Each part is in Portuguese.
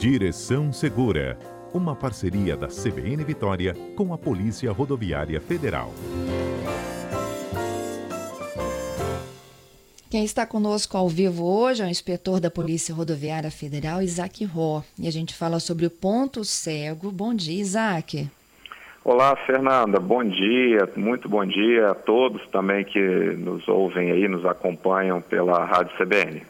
Direção Segura, uma parceria da CBN Vitória com a Polícia Rodoviária Federal. Quem está conosco ao vivo hoje é o inspetor da Polícia Rodoviária Federal, Isaac Ró. E a gente fala sobre o ponto cego. Bom dia, Isaac. Olá, Fernanda. Bom dia, muito bom dia a todos também que nos ouvem aí, nos acompanham pela Rádio CBN.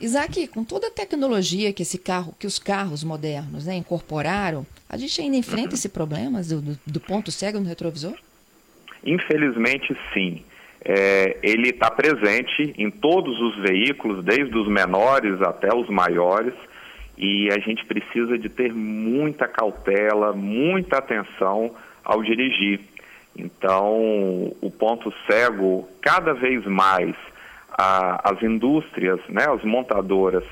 Isaac, com toda a tecnologia que esse carro, que os carros modernos né, incorporaram, a gente ainda enfrenta esse problema do, do, ponto cego no retrovisor? Infelizmente, sim. É, ele está presente em todos os veículos, desde os menores até os maiores, e a gente precisa de ter muita cautela, muita atenção ao dirigir. Então, o ponto cego, cada vez mais, a, as indústrias, né, as montadoras,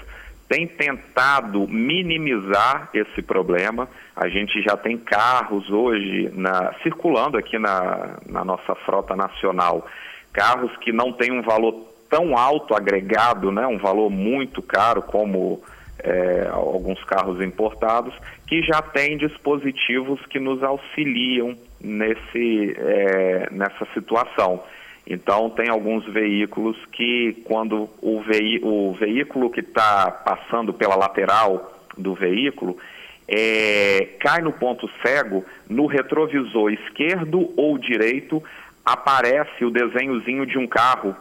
têm tentado minimizar esse problema. A gente já tem carros hoje na, circulando aqui na, na nossa frota nacional, carros que não têm um valor tão alto agregado, né, um valor muito caro como é, alguns carros importados, que já têm dispositivos que nos auxiliam nesse, é, nessa situação. Então, tem alguns veículos que, quando o, veí o veículo que está passando pela lateral do veículo é, cai no ponto cego, no retrovisor esquerdo ou direito aparece o desenhozinho de um carro,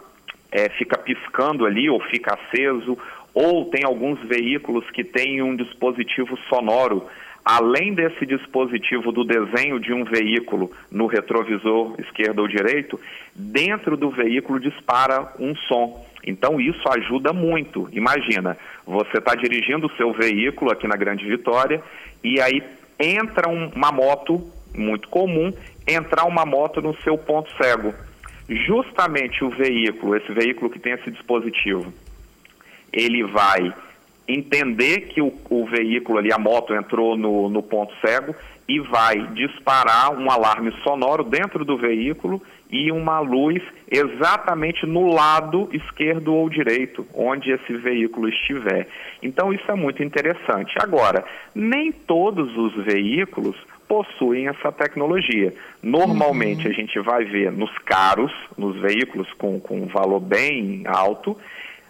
é, fica piscando ali ou fica aceso, ou tem alguns veículos que têm um dispositivo sonoro além desse dispositivo do desenho de um veículo no retrovisor esquerdo ou direito, dentro do veículo dispara um som. Então isso ajuda muito. Imagina, você está dirigindo o seu veículo aqui na Grande Vitória e aí entra um, uma moto, muito comum, entrar uma moto no seu ponto cego. Justamente o veículo, esse veículo que tem esse dispositivo, ele vai entender que o, o, veículo ali, a moto, entrou no, no ponto cego e vai disparar um alarme sonoro dentro do veículo e uma luz exatamente no lado esquerdo ou direito, onde esse veículo estiver. Então isso é muito interessante. Agora, nem todos os veículos possuem essa tecnologia. Normalmente uhum. a gente vai ver nos caros, nos veículos com, com um valor bem alto,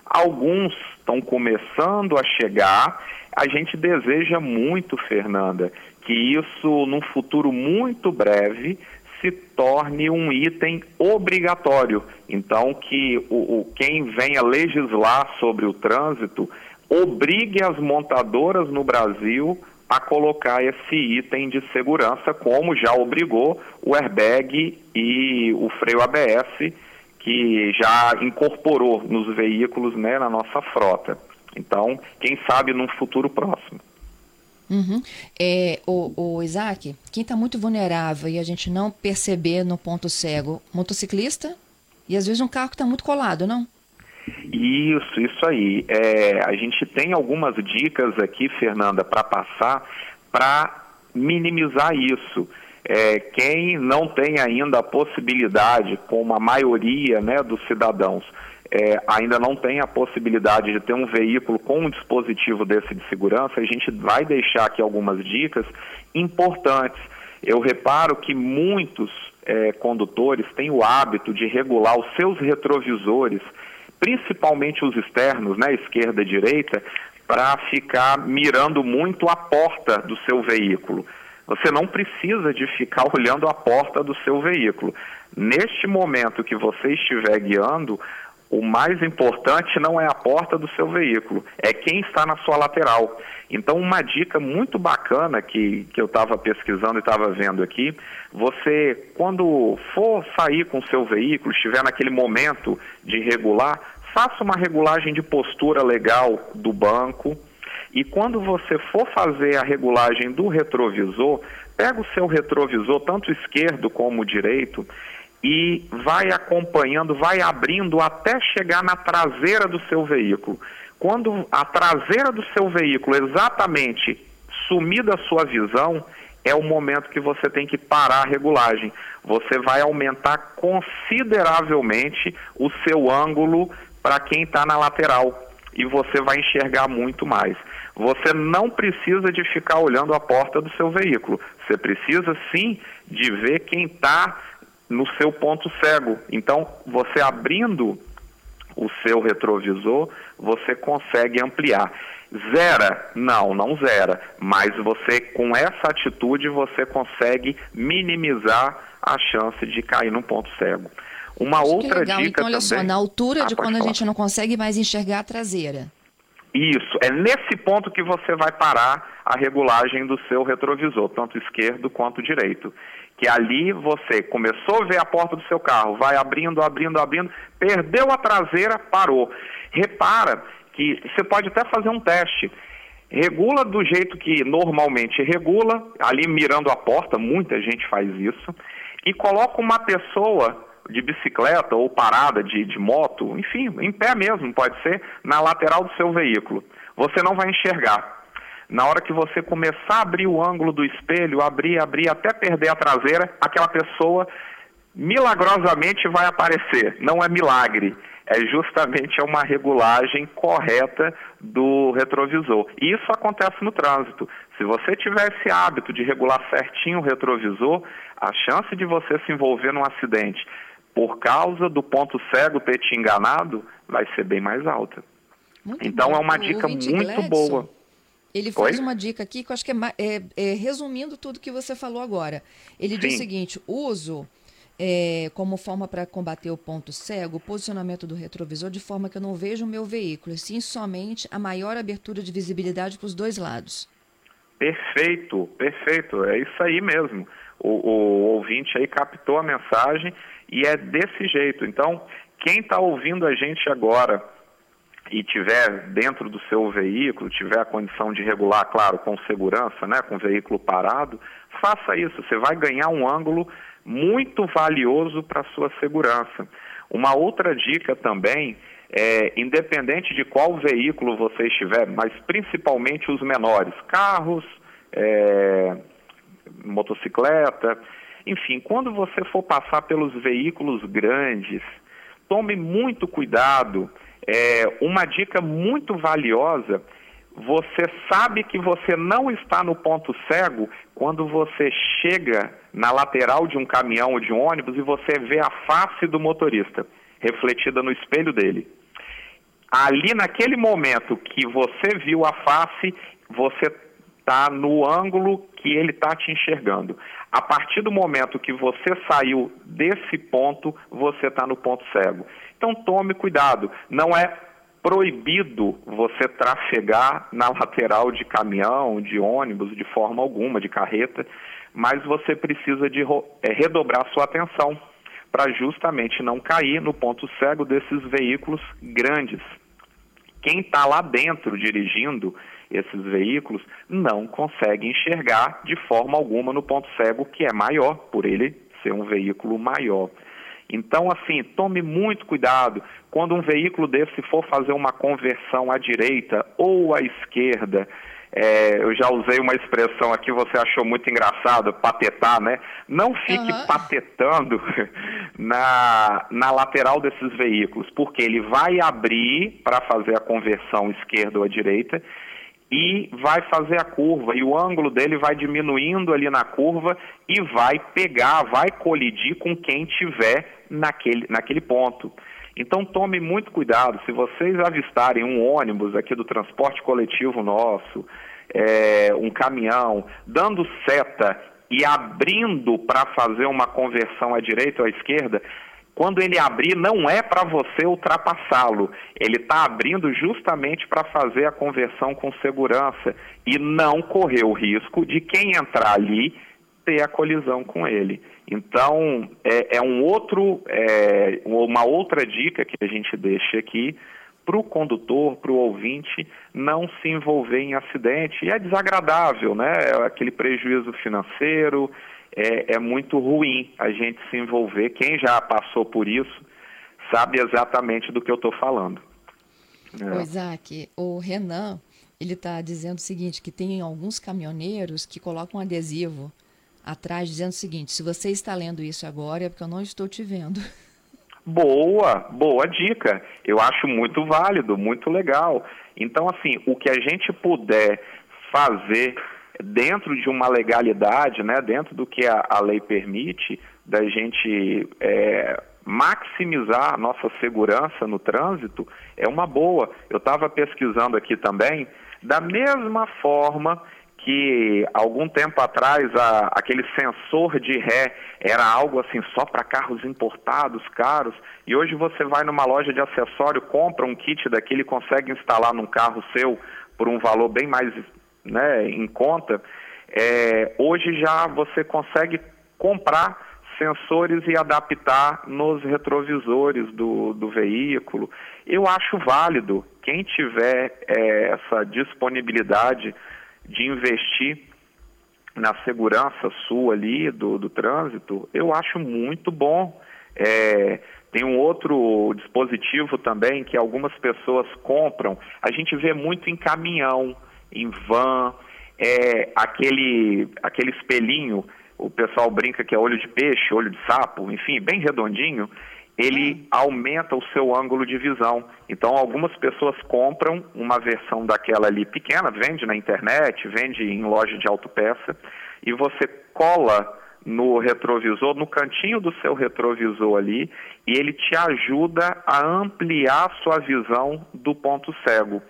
Alguns estão começando a chegar. A gente deseja muito, Fernanda, que isso, num futuro muito breve, se torne um item obrigatório. Então, que o, o, quem venha legislar sobre o trânsito obrigue as montadoras no Brasil a colocar esse item de segurança, como já obrigou o airbag e o freio ABS que já incorporou nos veículos né, na nossa frota. Então, quem sabe num futuro próximo. Uhum. É, o, o Isaac, quem está muito vulnerável e a gente não perceber no ponto cego, motociclista e às vezes um carro que está muito colado, não? Isso, isso aí. É, a gente tem algumas dicas aqui, Fernanda, para passar para minimizar isso é, quem não tem ainda a possibilidade, como a maioria né, dos cidadãos, é, ainda não tem a possibilidade de ter um veículo com um dispositivo desse de segurança, a gente vai deixar aqui algumas dicas importantes. Eu reparo que muitos é, condutores têm o hábito de regular os seus retrovisores, principalmente os externos, né, esquerda e direita, para ficar mirando muito a porta do seu veículo. Você não precisa de ficar olhando a porta do seu veículo. Neste momento que você estiver guiando, o mais importante não é a porta do seu veículo, é quem está na sua lateral. Então, uma dica muito bacana que, que eu estava pesquisando e estava vendo aqui, você, quando for sair com o seu veículo, estiver naquele momento de regular, faça uma regulagem de postura legal do banco, e quando você for fazer a regulagem do retrovisor, pega o seu retrovisor, tanto esquerdo como direito, e vai acompanhando, vai abrindo até chegar na traseira do seu veículo. Quando a traseira do seu veículo exatamente sumir da sua visão, é o momento que você tem que parar a regulagem. Você vai aumentar consideravelmente o seu ângulo para quem está na lateral. e você vai enxergar muito mais. Você não precisa de ficar olhando a porta do seu veículo. Você precisa sim de ver quem está no seu ponto cego. Então, você abrindo o seu retrovisor, você consegue ampliar. Zera? Não, não zera. Mas você, com essa atitude, você consegue minimizar a chance de cair num ponto cego. Uma Acho outra legal. dica então, olha também... só, na altura ah, de quando falar. a gente não consegue mais enxergar a traseira. Isso, é nesse ponto que você vai parar a regulagem do seu retrovisor, tanto esquerdo quanto direito. Que ali você começou a ver a porta do seu carro, vai abrindo, abrindo, abrindo, perdeu a traseira, parou. Repara que você pode até fazer um teste. Regula do jeito que normalmente regula, ali mirando a porta, muita gente faz isso, e coloca uma pessoa de bicicleta ou parada de, de moto, enfim, em pé mesmo, pode ser, na lateral do seu veículo. Você não vai enxergar. Na hora que você começar a abrir o ângulo do espelho, abrir, abrir, até perder a traseira, aquela pessoa milagrosamente vai aparecer. Não é milagre, é justamente uma regulagem correta do retrovisor. E isso acontece no trânsito. Se você tiver esse hábito de regular certinho o retrovisor, a chance de você se envolver num acidente por causa do ponto cego ter te enganado vai ser bem mais alta. Muito então bom. é uma dica muito Gladson, boa. Ele faz Oi? uma dica aqui que eu acho que é, é- é resumindo tudo que você falou agora. Ele diz o seguinte: uso é, como forma para combater o ponto cego o posicionamento do retrovisor de forma que eu não veja o meu veículo, e sim somente a maior abertura de visibilidade para os dois lados. Perfeito, perfeito, é isso aí mesmo. O, o ouvinte aí captou a mensagem e é desse jeito. Então, quem está ouvindo a gente agora e tiver dentro do seu veículo, tiver a condição de regular, claro, com segurança, né, com o veículo parado, faça isso. Você vai ganhar um ângulo muito valioso para a sua segurança. Uma outra dica também é, independente de qual veículo você estiver, mas principalmente os menores, carros, é, motocicleta, enfim, quando você for passar pelos veículos grandes, tome muito cuidado. É, uma dica muito valiosa: você sabe que você não está no ponto cego quando você chega na lateral de um caminhão ou de um ônibus e você vê a face do motorista refletida no espelho dele. Ali, naquele momento que você viu a face, você está no ângulo que ele está te enxergando. A partir do momento que você saiu desse ponto, você está no ponto cego. Então tome cuidado. Não é proibido você trafegar na lateral de caminhão, de ônibus, de forma alguma, de carreta, mas você precisa de é, redobrar sua atenção para justamente não cair no ponto cego desses veículos grandes. Quem está lá dentro dirigindo esses veículos não consegue enxergar de forma alguma no ponto cego que é maior, por ele ser um veículo maior. Então, assim, tome muito cuidado quando um veículo desse for fazer uma conversão à direita ou à esquerda. É, eu já usei uma expressão aqui, você achou muito engraçado, patetar, né? Não fique Uhum. patetando na, na lateral desses veículos, porque ele vai abrir para fazer a conversão esquerda ou à direita e vai fazer a curva e o ângulo dele vai diminuindo ali na curva e vai pegar, vai colidir com quem tiver naquele, naquele ponto. Então tome muito cuidado, se vocês avistarem um ônibus aqui do transporte coletivo nosso, é, um caminhão, dando seta e abrindo para fazer uma conversão à direita ou à esquerda, quando ele abrir, não é para você ultrapassá-lo. Ele está abrindo justamente para fazer a conversão com segurança e não correr o risco de quem entrar ali ter a colisão com ele. Então, é, é um outro, é, uma outra dica que a gente deixa aqui para o condutor, para o ouvinte, não se envolver em acidente. E é desagradável, né? É aquele prejuízo financeiro, é, é, muito ruim a gente se envolver. Quem já passou por isso sabe exatamente do que eu estou falando. É. O Isaac, o Renan, ele está dizendo o seguinte, que tem alguns caminhoneiros que colocam adesivo atrás dizendo o seguinte, se você está lendo isso agora é porque eu não estou te vendo. Boa, boa dica. Eu acho muito válido, muito legal. Então, assim, o que a gente puder fazer dentro de uma legalidade, né, dentro do que a, a lei permite, da gente é, maximizar a nossa segurança no trânsito, é uma boa. Eu estava pesquisando aqui também, da mesma forma que algum tempo atrás a, aquele sensor de ré era algo assim só para carros importados, caros, e hoje você vai numa loja de acessório, compra um kit daquele consegue instalar num carro seu por um valor bem mais né, em conta. É, hoje já você consegue comprar sensores e adaptar nos retrovisores do, do veículo. Eu acho válido. Quem tiver é, essa disponibilidade de investir na segurança sua ali do, do trânsito, eu acho muito bom. É, tem um outro dispositivo também que algumas pessoas compram. A gente vê muito em caminhão, em van, é, aquele, aquele espelhinho, o pessoal brinca que é olho de peixe, olho de sapo, enfim, bem redondinho ele aumenta o seu ângulo de visão. Então, algumas pessoas compram uma versão daquela ali pequena, vende na internet, vende em loja de autopeça, e você cola no retrovisor, no cantinho do seu retrovisor ali, e ele te ajuda a ampliar sua visão do ponto cego.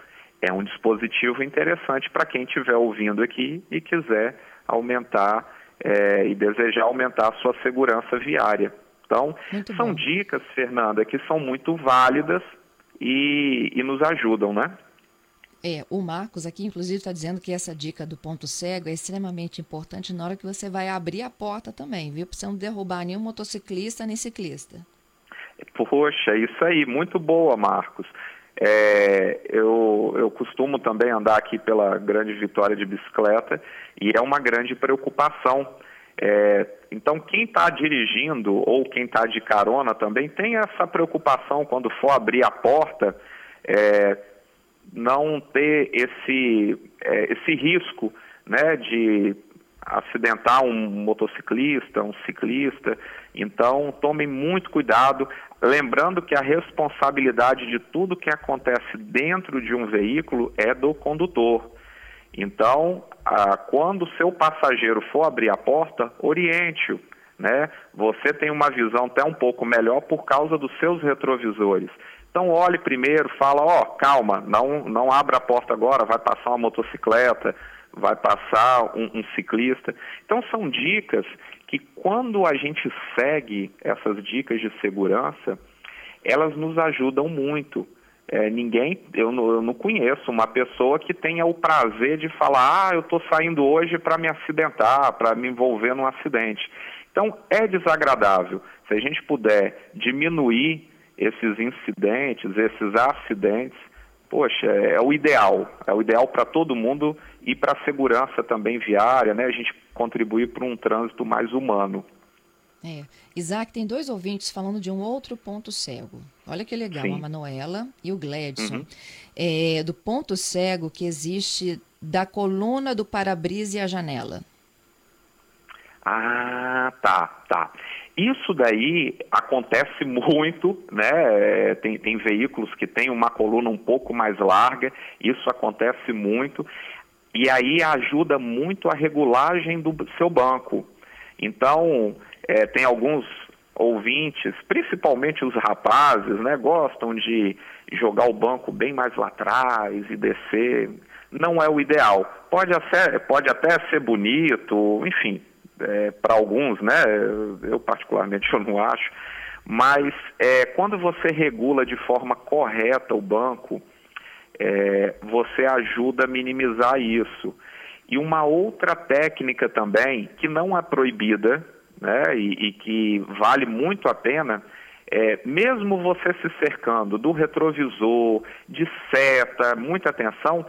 É um dispositivo interessante para quem estiver ouvindo aqui e quiser aumentar é, e desejar aumentar a sua segurança viária. Então, muito são bom. dicas, Fernanda, que são muito válidas e, e nos ajudam, né? É, o Marcos aqui, inclusive, está dizendo que essa dica do ponto cego é extremamente importante na hora que você vai abrir a porta também, viu? Para você não derrubar nenhum motociclista nem ciclista. Poxa, isso aí, muito boa, Marcos. É, eu, eu costumo também andar aqui pela Grande Vitória de bicicleta e é uma grande preocupação é, então, quem está dirigindo ou quem está de carona também tem essa preocupação quando for abrir a porta, é, não ter esse, é, esse risco né, de acidentar um motociclista, um ciclista. Então, tomem muito cuidado, lembrando que a responsabilidade de tudo que acontece dentro de um veículo é do condutor. Então, ah, quando o seu passageiro for abrir a porta, oriente-o. Né? Você tem uma visão até um pouco melhor por causa dos seus retrovisores. Então olhe primeiro, fala, ó, oh, calma, não, não abra a porta agora, vai passar uma motocicleta, vai passar um, um ciclista. Então são dicas que quando a gente segue essas dicas de segurança, elas nos ajudam muito. É, ninguém, eu não, eu não, conheço uma pessoa que tenha o prazer de falar, ah, eu estou saindo hoje para me acidentar, para me envolver num acidente. Então, é desagradável. Se a gente puder diminuir esses incidentes, esses acidentes, poxa, é, é o ideal. É o ideal para todo mundo e para a segurança também viária, né? A gente contribuir para um trânsito mais humano. É. Isaac, tem dois ouvintes falando de um outro ponto cego. Olha que legal, Sim. a Manuela e o Gladson. Uhum. É, do ponto cego que existe da coluna do para-brisa e a janela. Ah, tá, tá. Isso daí acontece muito, né? É, tem, tem veículos que têm uma coluna um pouco mais larga, isso acontece muito, e aí ajuda muito a regulagem do seu banco. Então, é, tem alguns ouvintes, principalmente os rapazes, né, gostam de jogar o banco bem mais lá atrás e descer. Não é o ideal. Pode, até, pode até ser bonito, enfim, é, para alguns, né? Eu particularmente eu não acho. Mas é, quando você regula de forma correta o banco, é, você ajuda a minimizar isso. E uma outra técnica também, que não é proibida, né, e, e que vale muito a pena, é, mesmo você se cercando do retrovisor, de seta, muita atenção,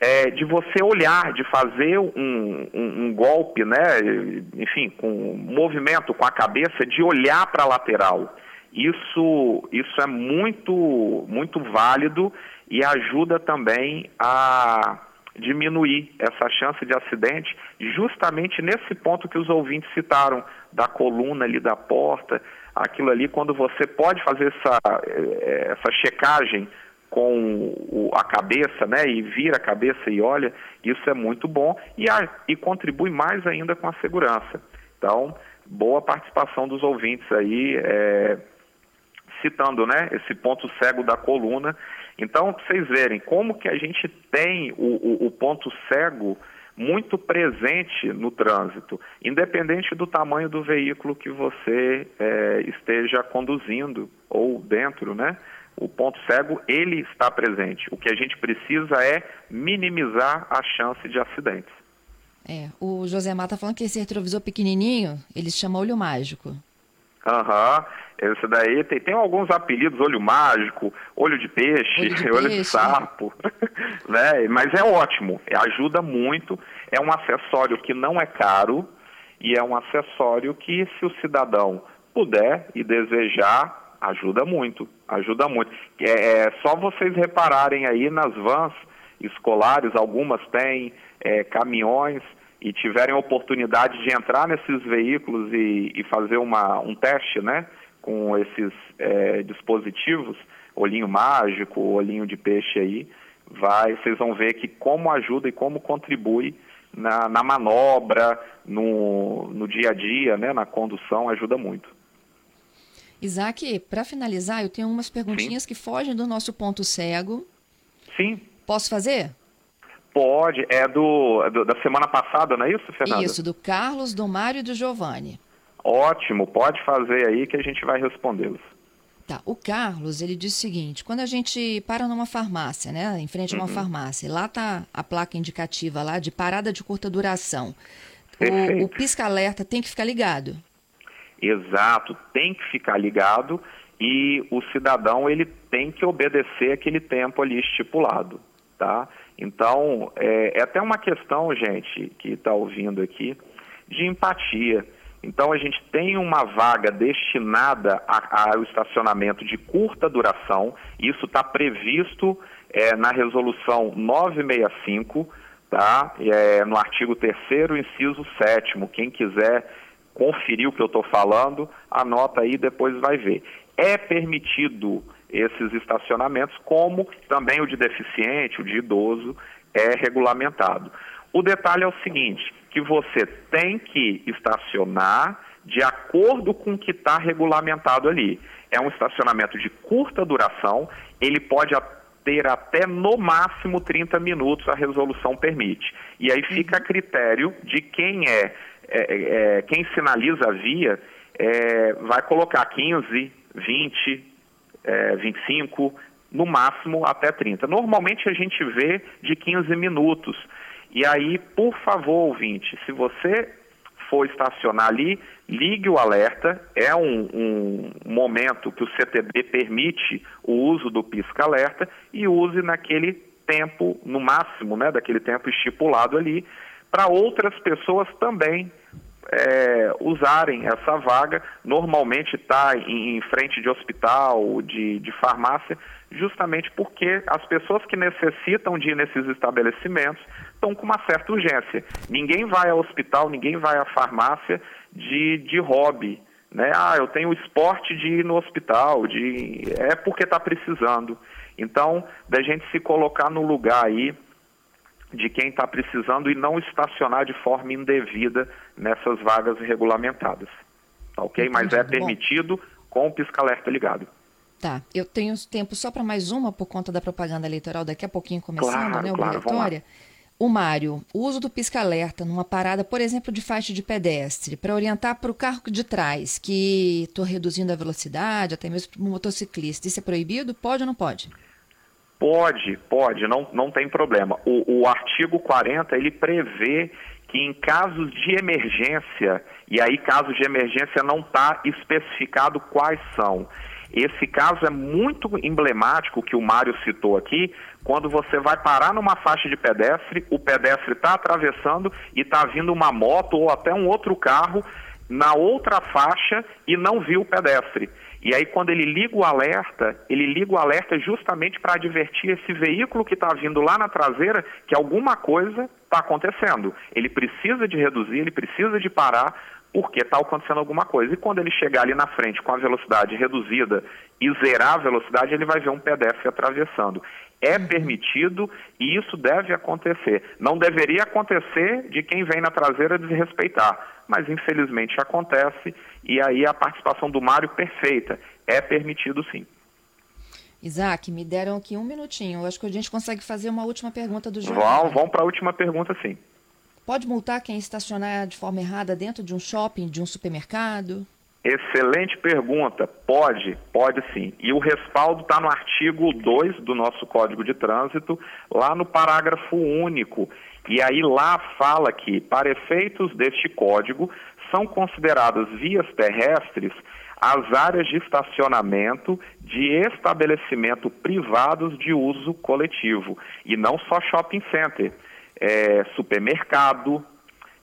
é, de você olhar, de fazer um, um, um, golpe, né, enfim, com movimento com a cabeça, de olhar para a lateral. Isso, isso é muito, muito válido e ajuda também a diminuir essa chance de acidente justamente nesse ponto que os ouvintes citaram, da coluna ali da porta, aquilo ali, quando você pode fazer essa, eh, essa checagem com a cabeça, né, e vira a cabeça e olha, isso é muito bom e, a, e contribui mais ainda com a segurança. Então, boa participação dos ouvintes aí, é, citando, né, esse ponto cego da coluna. Então, para vocês verem como que a gente tem o, o, o ponto cego muito presente no trânsito, independente do tamanho do veículo que você é, esteja conduzindo ou dentro, né? o ponto cego ele está presente. O que a gente precisa é minimizar a chance de acidentes. É, o José Mata falando que esse retrovisor pequenininho, ele chama olho mágico. Aham, uhum. esse daí tem, tem alguns apelidos, olho mágico, olho de peixe, olho de, olho peixe. de sapo, né? Mas é ótimo, ajuda muito, é um acessório que não é caro e é um acessório que se o cidadão puder e desejar, Ajuda muito, ajuda muito. É, é só vocês repararem aí nas vans escolares, algumas têm é, caminhões e tiverem oportunidade de entrar nesses veículos e, e fazer uma, um teste, né, com esses é, dispositivos, olhinho mágico, olhinho de peixe aí, vai, vocês vão ver que como ajuda e como contribui na, na manobra, no, no dia a dia, né, na condução, ajuda muito. Isaac, para finalizar, eu tenho umas perguntinhas Sim. que fogem do nosso ponto cego. Sim. Posso fazer? Pode. É do, do, da semana passada, não é isso, Fernanda? Isso, do Carlos, do Mário e do Giovanni. Ótimo, pode fazer aí que a gente vai respondê-los. Tá, o Carlos, ele diz o seguinte, quando a gente para numa farmácia, né, em frente a uma uhum. farmácia, lá tá a placa indicativa lá de parada de curta duração. O, o pisca-alerta tem que ficar ligado? Exato, tem que ficar ligado e o cidadão ele tem que obedecer aquele tempo ali estipulado, tá? Então é, é até uma questão, gente, que está ouvindo aqui, de empatia. Então a gente tem uma vaga destinada ao estacionamento de curta duração. Isso está previsto é, na resolução 965, tá? É, no artigo 3 inciso 7 Quem quiser conferir o que eu estou falando, anota aí depois vai ver. É permitido esses estacionamentos, como também o de deficiente, o de idoso, é regulamentado. O detalhe é o seguinte, que você tem que estacionar de acordo com o que está regulamentado ali. É um estacionamento de curta duração, ele pode ter até no máximo 30 minutos, a resolução permite. E aí fica a critério de quem é é, é, é, quem sinaliza a via é, vai colocar 15, 20, é, 25, no máximo até 30. Normalmente a gente vê de 15 minutos. E aí, por favor, ouvinte, se você for estacionar ali, ligue o alerta. É um, um momento que o CTB permite o uso do pisca-alerta e use naquele tempo, no máximo, né, daquele tempo estipulado ali, para outras pessoas também é, usarem essa vaga. Normalmente está em, em, frente de hospital, de, de farmácia, justamente porque as pessoas que necessitam de ir nesses estabelecimentos estão com uma certa urgência. Ninguém vai ao hospital, ninguém vai à farmácia de, de hobby. Né? Ah, eu tenho esporte de ir no hospital, de... é porque está precisando. Então, da gente se colocar no lugar aí de quem está precisando e não estacionar de forma indevida nessas vagas regulamentadas. Tá ok? Entendi, Mas é permitido bom. com o pisca-alerta ligado. Tá, eu tenho tempo só para mais uma por conta da propaganda eleitoral daqui a pouquinho começando, claro, né? Obrigatória. Claro, o Mário, o uso do pisca-alerta numa parada, por exemplo, de faixa de pedestre, para orientar para o carro de trás que estou reduzindo a velocidade, até mesmo para o motociclista, isso é proibido? Pode ou não pode? Pode, pode, não, não tem problema. O, o artigo 40, ele prevê que em casos de emergência, e aí casos de emergência não está especificado quais são. Esse caso é muito emblemático que o Mário citou aqui, quando você vai parar numa faixa de pedestre, o pedestre está atravessando e está vindo uma moto ou até um outro carro na outra faixa e não viu o pedestre. E aí, quando ele liga o alerta, ele liga o alerta justamente para advertir esse veículo que está vindo lá na traseira que alguma coisa está acontecendo. Ele precisa de reduzir, ele precisa de parar porque está acontecendo alguma coisa. E quando ele chegar ali na frente com a velocidade reduzida e zerar a velocidade, ele vai ver um pedestre atravessando. É permitido e isso deve acontecer. Não deveria acontecer de quem vem na traseira desrespeitar, mas infelizmente acontece e aí a participação do Mário perfeita. É permitido sim. Isaac, me deram aqui um minutinho. Eu acho que a gente consegue fazer uma última pergunta do João. Vão, vão para a última pergunta, sim. Pode multar quem estacionar de forma errada dentro de um shopping, de um supermercado? Excelente pergunta. Pode, pode sim. E o respaldo está no artigo 2 do nosso Código de Trânsito, lá no parágrafo único. E aí lá fala que, para efeitos deste código, são consideradas vias terrestres as áreas de estacionamento de estabelecimento privados de uso coletivo, e não só shopping center é, supermercado,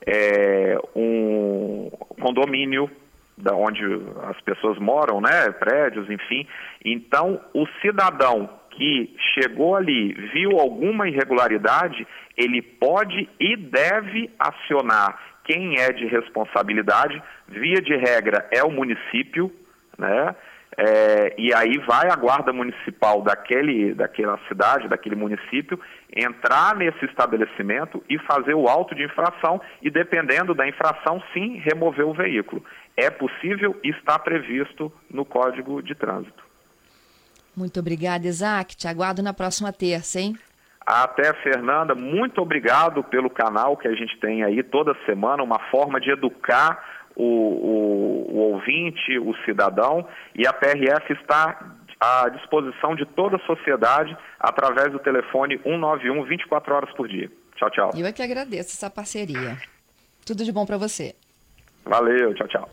é, um condomínio da onde as pessoas moram, né, prédios, enfim. Então, o cidadão que chegou ali, viu alguma irregularidade, ele pode e deve acionar quem é de responsabilidade, via de regra é o município, né? É, e aí vai a guarda municipal daquele, daquela cidade, daquele município, entrar nesse estabelecimento e fazer o auto de infração e, dependendo da infração, sim, remover o veículo. É possível e está previsto no Código de Trânsito. Muito obrigada, Isaac. Te aguardo na próxima terça, hein? Até, Fernanda. Muito obrigado pelo canal que a gente tem aí toda semana, uma forma de educar o, o, o ouvinte, o cidadão, e a PRF está à disposição de toda a sociedade através do telefone 191 24 horas por dia. Tchau, tchau. Eu é que agradeço essa parceria. Tudo de bom para você. Valeu, tchau, tchau.